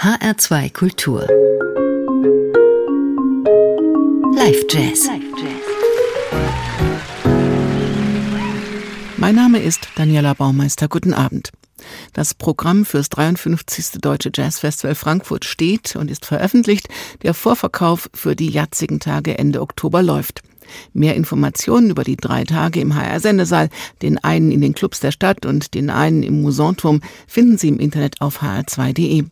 HR2 Kultur. Live Jazz. Mein Name ist Daniela Baumeister. Guten Abend. Das Programm fürs 53. Deutsche Jazzfestival Frankfurt steht und ist veröffentlicht. Der Vorverkauf für die jatzigen Tage Ende Oktober läuft. Mehr Informationen über die drei Tage im HR-Sendesaal, den einen in den Clubs der Stadt und den einen im Musanturm, finden Sie im Internet auf hr2.de.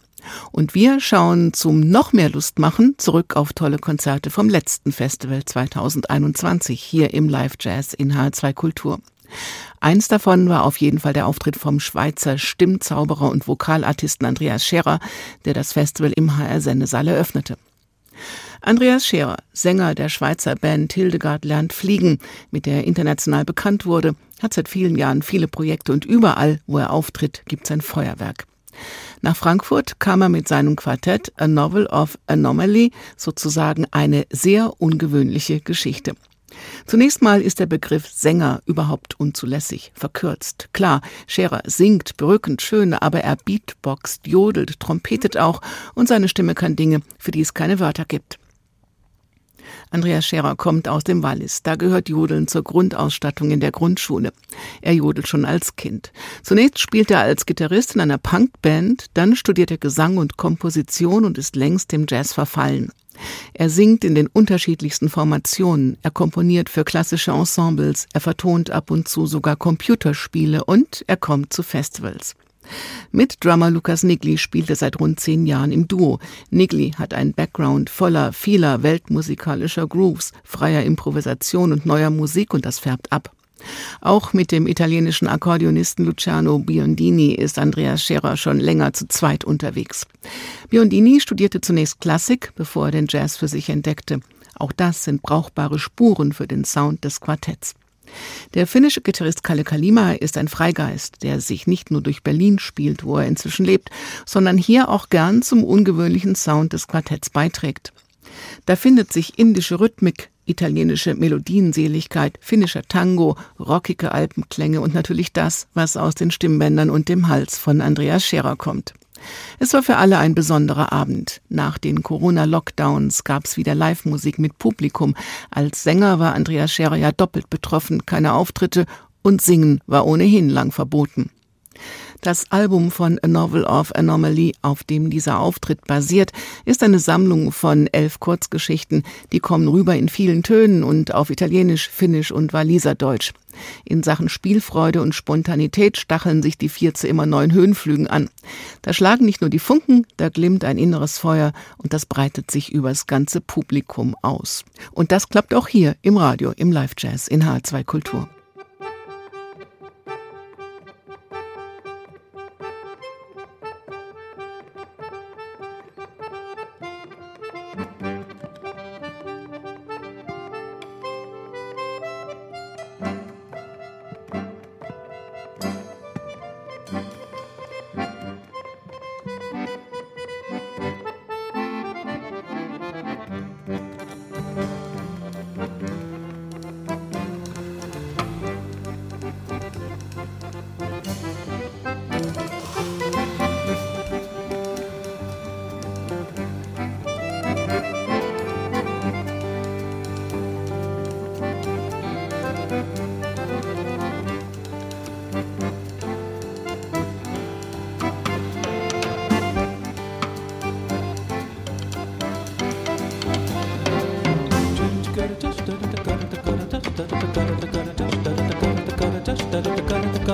Und wir schauen zum noch mehr Lust machen zurück auf tolle Konzerte vom letzten Festival 2021 hier im Live Jazz in H2 Kultur. Eins davon war auf jeden Fall der Auftritt vom Schweizer Stimmzauberer und Vokalartisten Andreas Scherer, der das Festival im HR-Sendesaal eröffnete. Andreas Scherer, Sänger der Schweizer Band Hildegard lernt fliegen, mit der er international bekannt wurde, hat seit vielen Jahren viele Projekte und überall, wo er auftritt, gibt es ein Feuerwerk. Nach Frankfurt kam er mit seinem Quartett A Novel of Anomaly, sozusagen eine sehr ungewöhnliche Geschichte. Zunächst mal ist der Begriff Sänger überhaupt unzulässig, verkürzt. Klar, Scherer singt berückend schön, aber er beatboxt, jodelt, trompetet auch und seine Stimme kann Dinge, für die es keine Wörter gibt. Andreas Scherer kommt aus dem Wallis. Da gehört Jodeln zur Grundausstattung in der Grundschule. Er jodelt schon als Kind. Zunächst spielt er als Gitarrist in einer Punkband, dann studiert er Gesang und Komposition und ist längst dem Jazz verfallen. Er singt in den unterschiedlichsten Formationen, er komponiert für klassische Ensembles, er vertont ab und zu sogar Computerspiele und er kommt zu Festivals. Mit Drummer Lukas Nigli spielt er seit rund zehn Jahren im Duo. Nigli hat einen Background voller vieler weltmusikalischer Grooves, freier Improvisation und neuer Musik und das färbt ab. Auch mit dem italienischen Akkordeonisten Luciano Biondini ist Andreas Scherer schon länger zu zweit unterwegs. Biondini studierte zunächst Klassik, bevor er den Jazz für sich entdeckte. Auch das sind brauchbare Spuren für den Sound des Quartetts. Der finnische Gitarrist Kalle Kalima ist ein Freigeist, der sich nicht nur durch Berlin spielt, wo er inzwischen lebt, sondern hier auch gern zum ungewöhnlichen Sound des Quartetts beiträgt. Da findet sich indische Rhythmik, italienische Melodienseligkeit, finnischer Tango, rockige Alpenklänge und natürlich das, was aus den Stimmbändern und dem Hals von Andreas Scherer kommt. Es war für alle ein besonderer Abend. Nach den Corona-Lockdowns gab es wieder Live-Musik mit Publikum. Als Sänger war Andreas Scherer ja doppelt betroffen, keine Auftritte und Singen war ohnehin lang verboten. Das Album von A Novel of Anomaly, auf dem dieser Auftritt basiert, ist eine Sammlung von elf Kurzgeschichten, die kommen rüber in vielen Tönen und auf Italienisch, Finnisch und Waliserdeutsch. In Sachen Spielfreude und Spontanität stacheln sich die vier zu immer neuen Höhenflügen an. Da schlagen nicht nur die Funken, da glimmt ein inneres Feuer und das breitet sich übers ganze Publikum aus. Und das klappt auch hier im Radio, im Live-Jazz in H2 Kultur.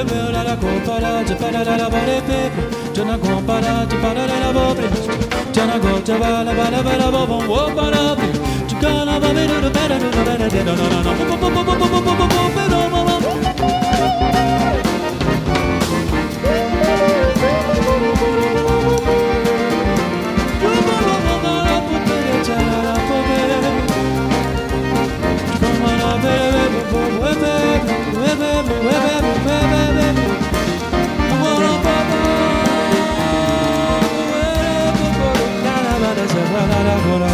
le mur la la copa la de para la la bare pe je na copa la de para la la bo pre je na go te va la ba la ba la bo bon wo para pe je ka la ba me do do para de, do para de no no no no bo bo bo bo bo bo bo bo bo bo bo 날아가라.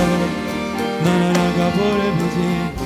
나라가 보내보지.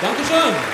Dankeschön.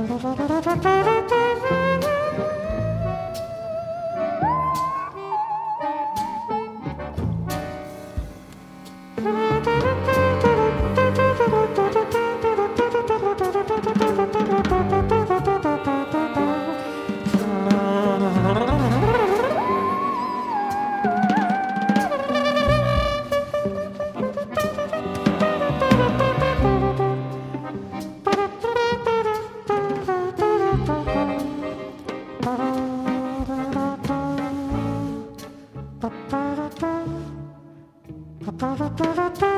Mm-hmm. Pa.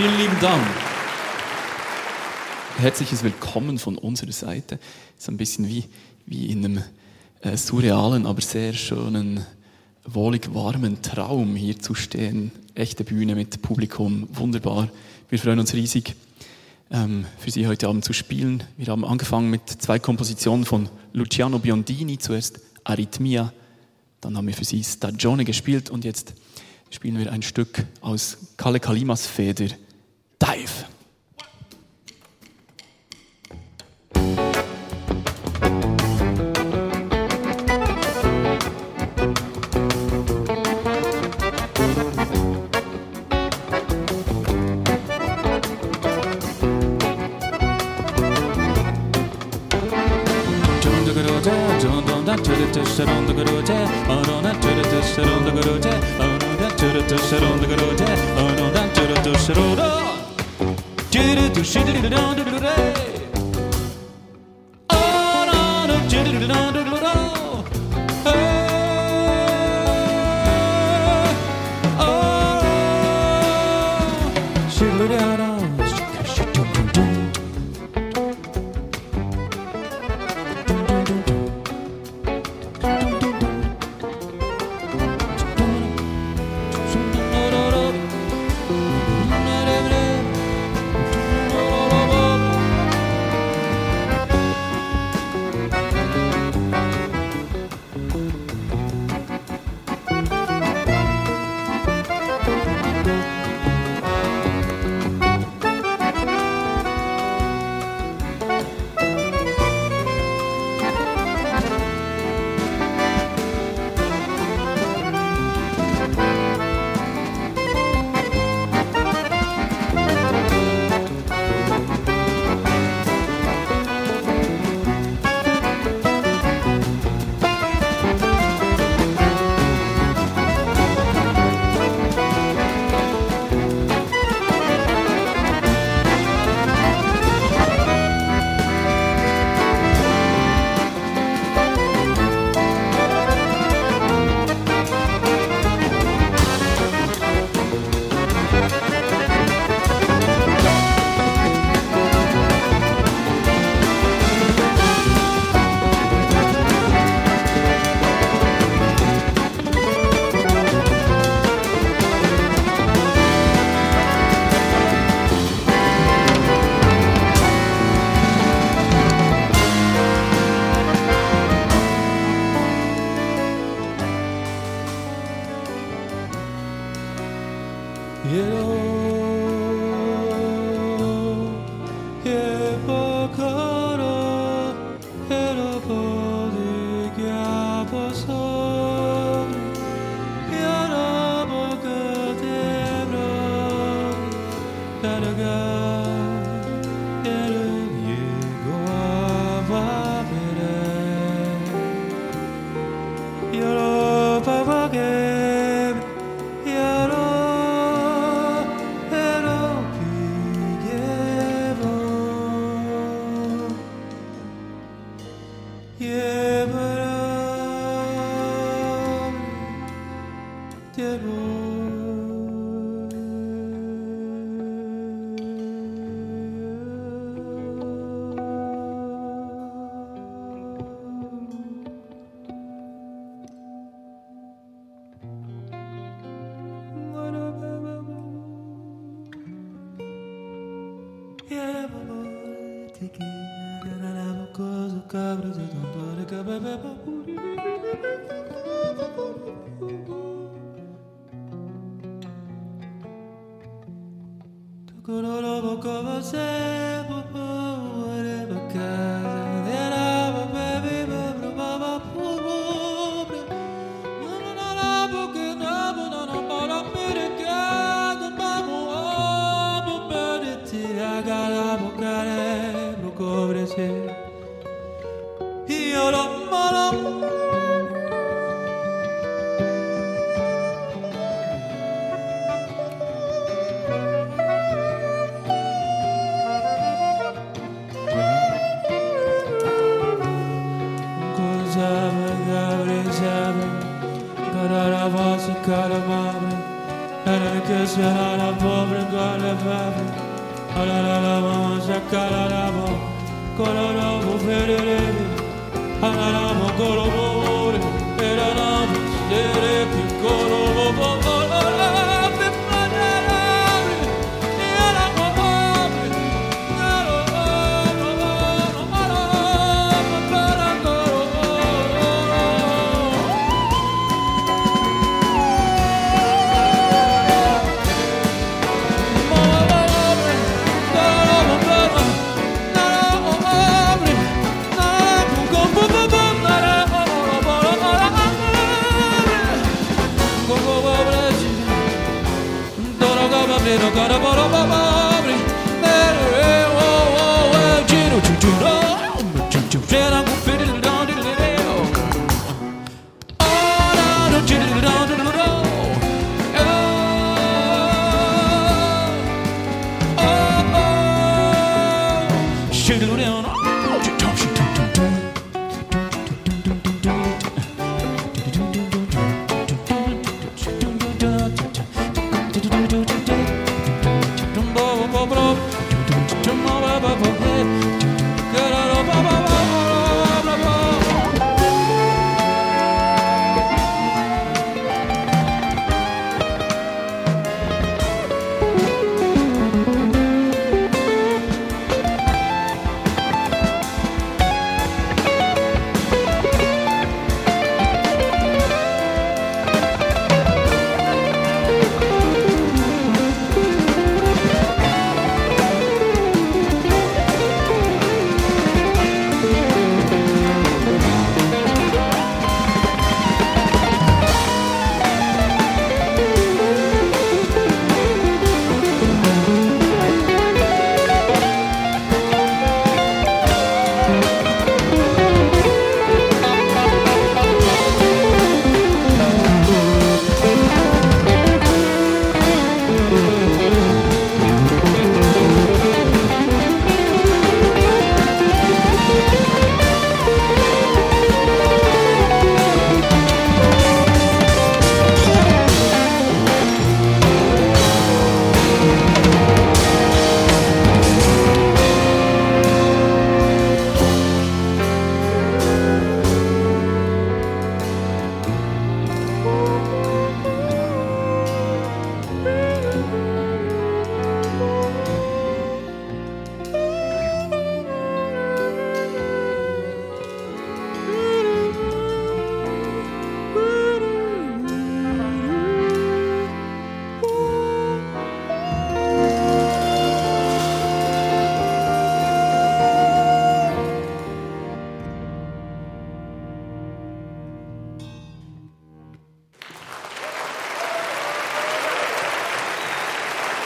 Vielen lieben Dank. Herzliches Willkommen von unserer Seite. Es ist ein bisschen wie, wie in einem äh, surrealen, aber sehr schönen, wohlig warmen Traum hier zu stehen. Echte Bühne mit Publikum, wunderbar. Wir freuen uns riesig, ähm, für Sie heute Abend zu spielen. Wir haben angefangen mit zwei Kompositionen von Luciano Biondini. Zuerst Arrhythmia, dann haben wir für Sie Stagione gespielt und jetzt spielen wir ein Stück aus Kalle Kalimas Feder. Dive.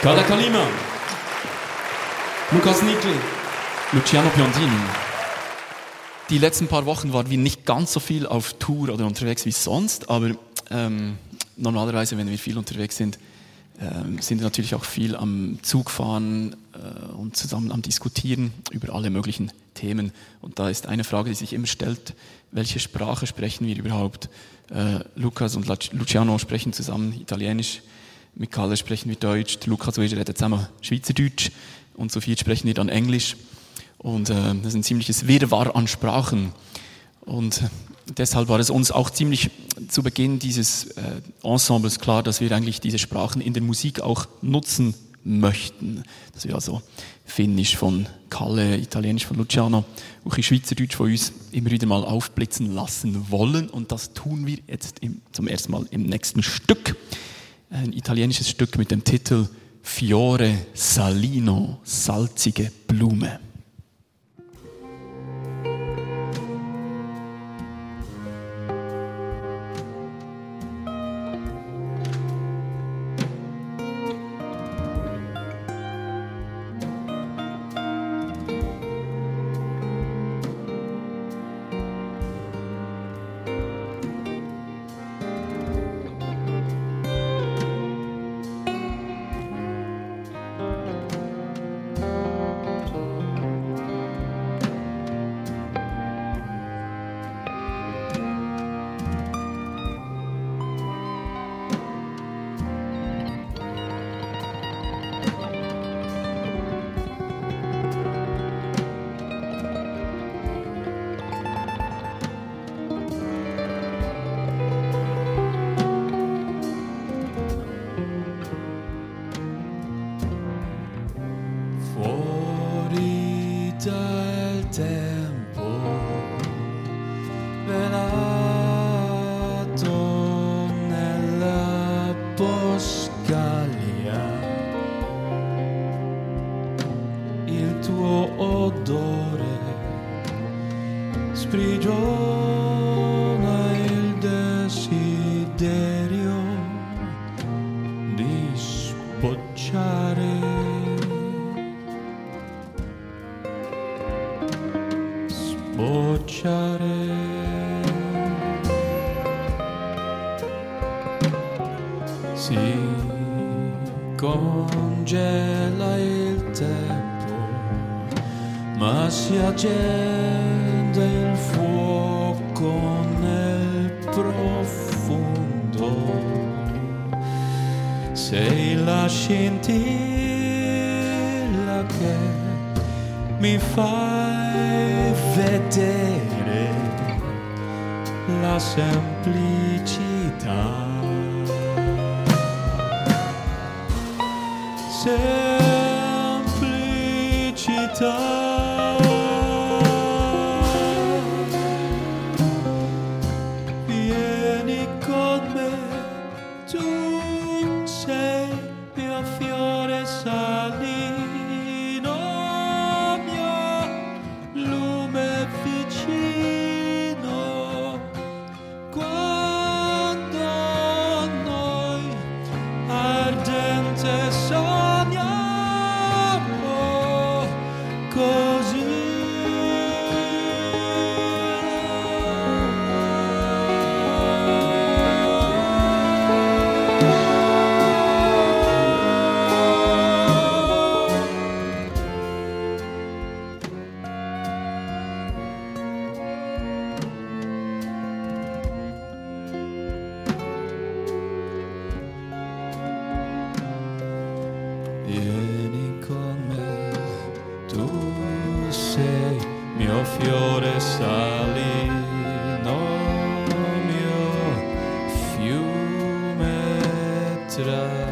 Kada Kalima, Lukas Nickel, Luciano Piondini. Die letzten paar Wochen waren wir nicht ganz so viel auf Tour oder unterwegs wie sonst, aber ähm, normalerweise, wenn wir viel unterwegs sind, äh, sind wir natürlich auch viel am Zugfahren äh, und zusammen am Diskutieren über alle möglichen Themen. Und da ist eine Frage, die sich immer stellt, welche Sprache sprechen wir überhaupt? Äh, Lukas und Luciano sprechen zusammen Italienisch, mit Kalle sprechen wir Deutsch, Lukas und ich reden zusammen Schweizerdeutsch und so viel sprechen wir dann Englisch. Und äh, das ist ein ziemliches Wirrwarr an Sprachen. Und äh, deshalb war es uns auch ziemlich zu Beginn dieses äh, Ensembles klar, dass wir eigentlich diese Sprachen in der Musik auch nutzen möchten. Dass wir also Finnisch von Kalle, Italienisch von Luciano, auch Schweizerdeutsch von uns immer wieder mal aufblitzen lassen wollen. Und das tun wir jetzt im, zum ersten Mal im nächsten Stück ein italienisches Stück mit dem Titel Fiore Salino, salzige Blume. bocciare. Si congela il tempo, ma si accende il fuoco nel profondo. Sei la scintilla che mi fa vedere la semplicità. Se today.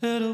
It'll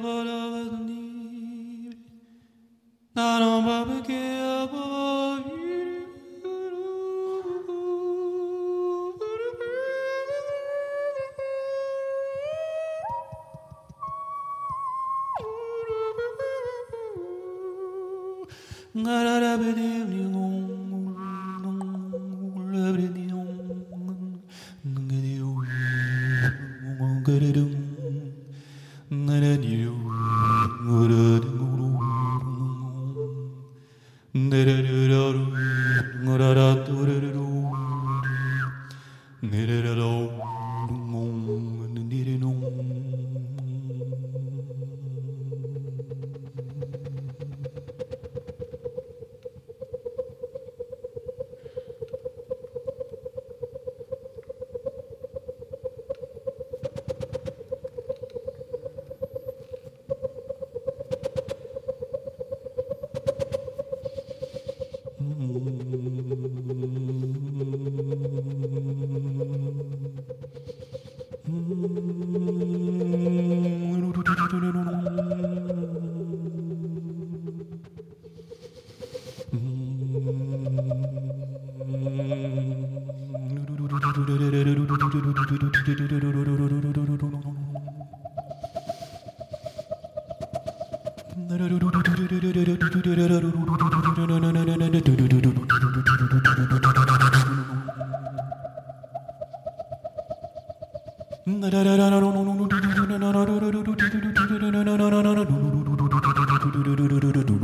Thank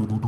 you.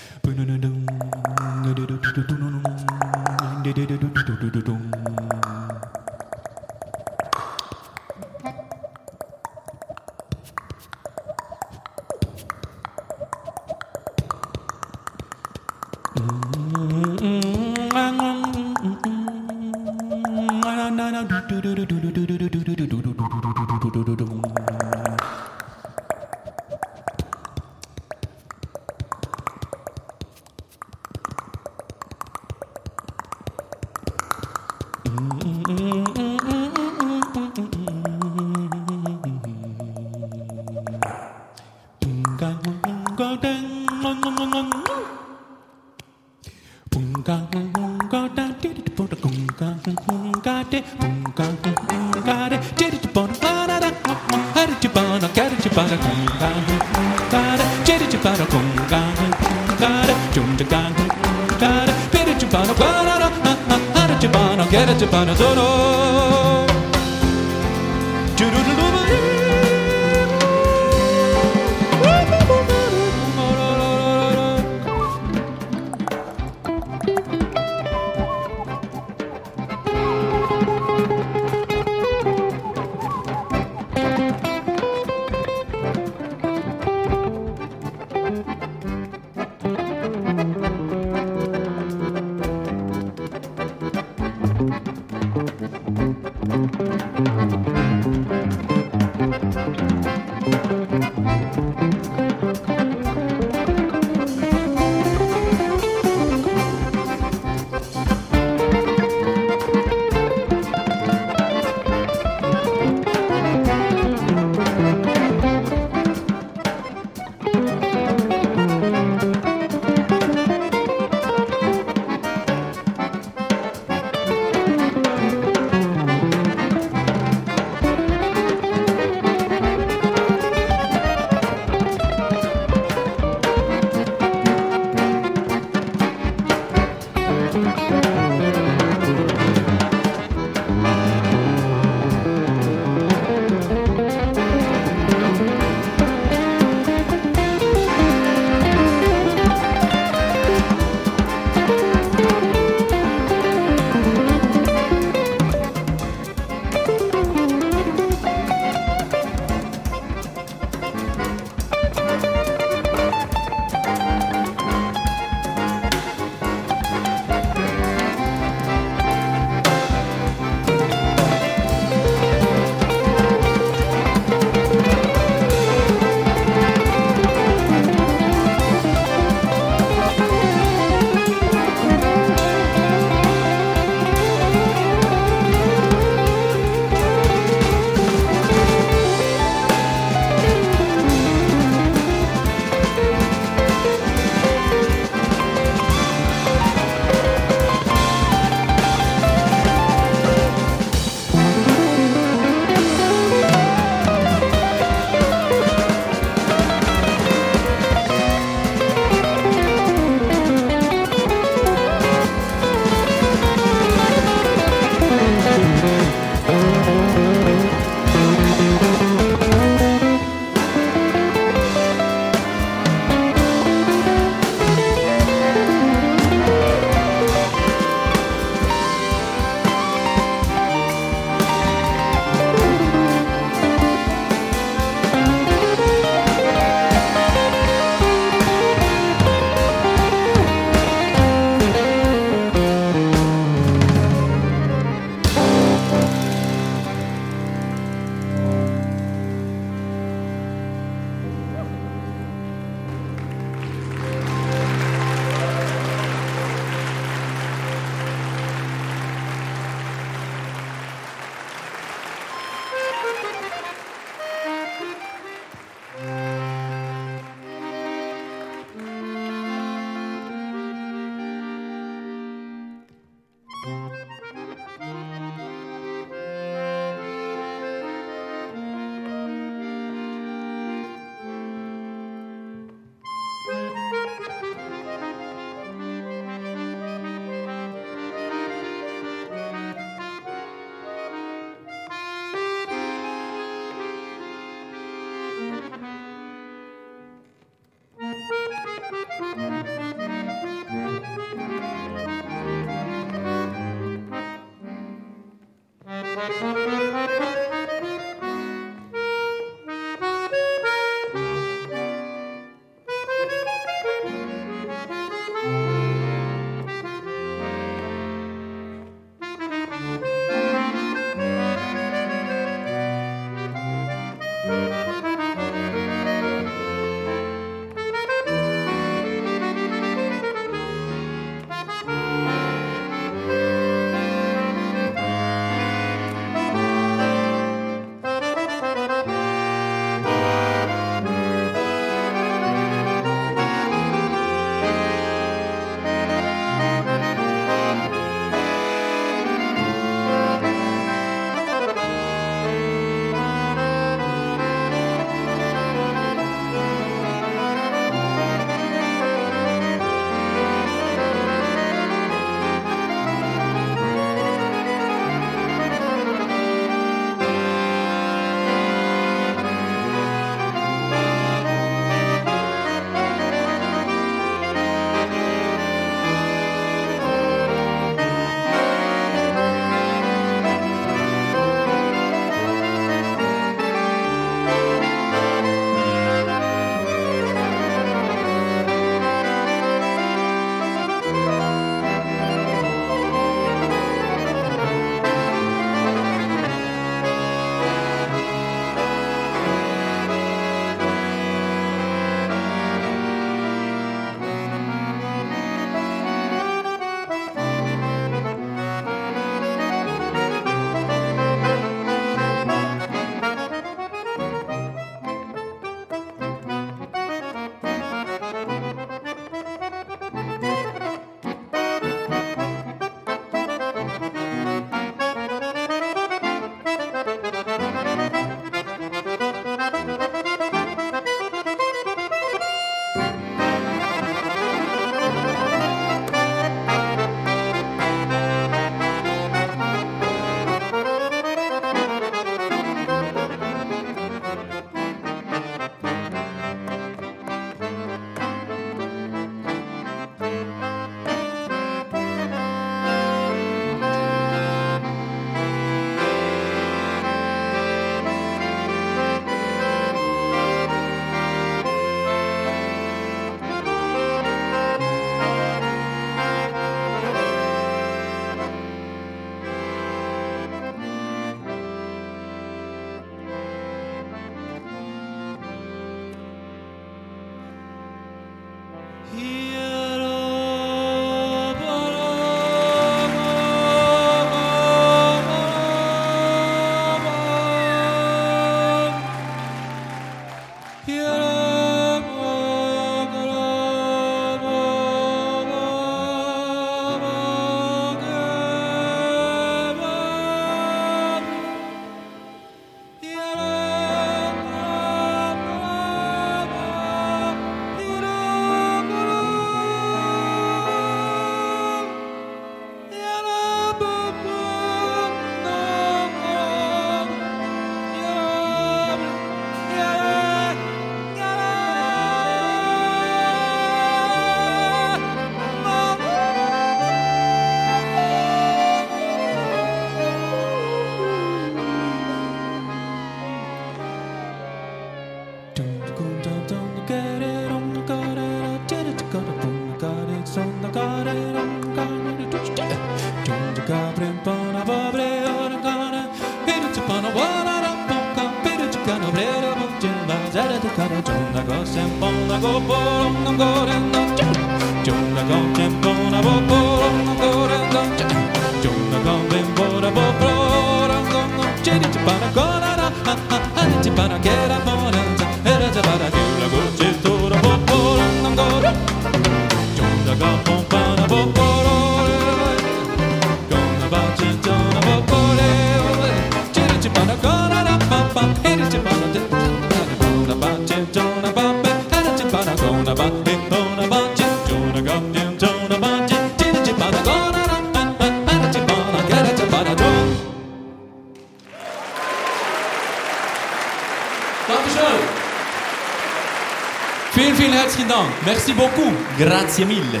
Grazie mille.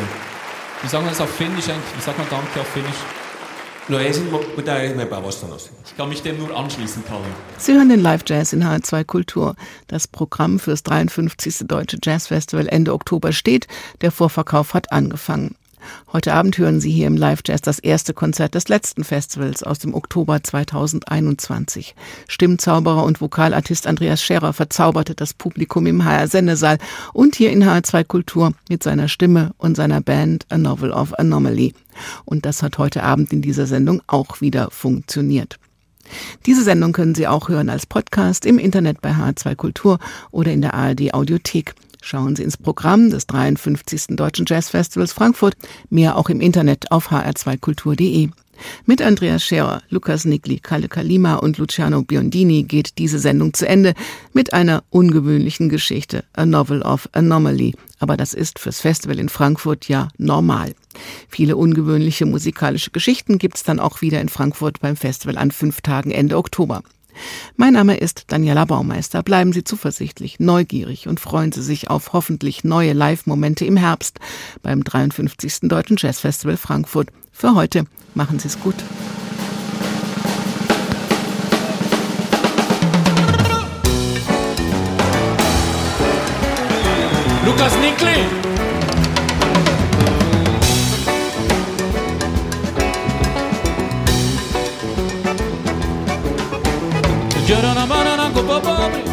Wie sagen wir das auf Finnisch eigentlich? Wie sagt man Danke auf? No mitään ihmeempää sanoa. Ich kann mich dem nur anschließen, Kalle. Sie hören den Live Jazz in H2 Kultur. Das Programm fürs 53. Deutsche Jazz Festival Ende Oktober steht. Der Vorverkauf hat angefangen. Heute Abend hören Sie hier im Live Jazz das erste Konzert des letzten Festivals aus dem Oktober 2021. Stimmzauberer und Vokalartist Andreas Scherer verzauberte das Publikum im HR Sendesaal und hier in HR2 Kultur mit seiner Stimme und seiner Band A Novel of Anomaly. Und das hat heute Abend in dieser Sendung auch wieder funktioniert. Diese Sendung können Sie auch hören als Podcast im Internet bei H2 Kultur oder in der ARD Audiothek. Schauen Sie ins Programm des 53. Deutschen Jazzfestivals Frankfurt, mehr auch im Internet auf hr2kultur.de. Mit Andreas Scherer, Lukas Nikli, Kalle Kalima und Luciano Biondini geht diese Sendung zu Ende mit einer ungewöhnlichen Geschichte, A Novel of Anomaly. Aber das ist fürs Festival in Frankfurt ja normal. Viele ungewöhnliche musikalische Geschichten gibt's dann auch wieder in Frankfurt beim Festival an fünf Tagen Ende Oktober. Mein Name ist Daniela Baumeister. Bleiben Sie zuversichtlich, neugierig und freuen Sie sich auf hoffentlich neue Live-Momente im Herbst beim 53. Deutschen Jazzfestival Frankfurt. Für heute machen Sie es gut. Lukas ocupo pobre,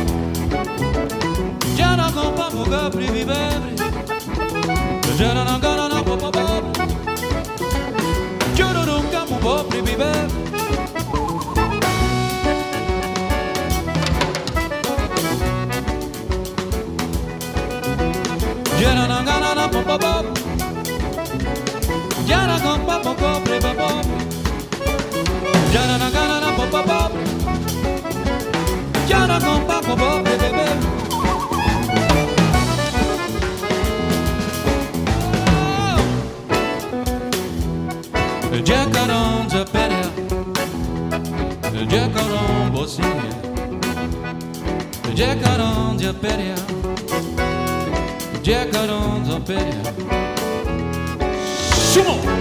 ya no ocupamos capri y bebre, ya no gana na popo pobre, yo nunca mu pobre bebre. Gana na popo pobre, ya no Giacarón Zaperia, Giacarón Bosnia, Giacarón Zaperia, Giacarón Zaperia. Sumo!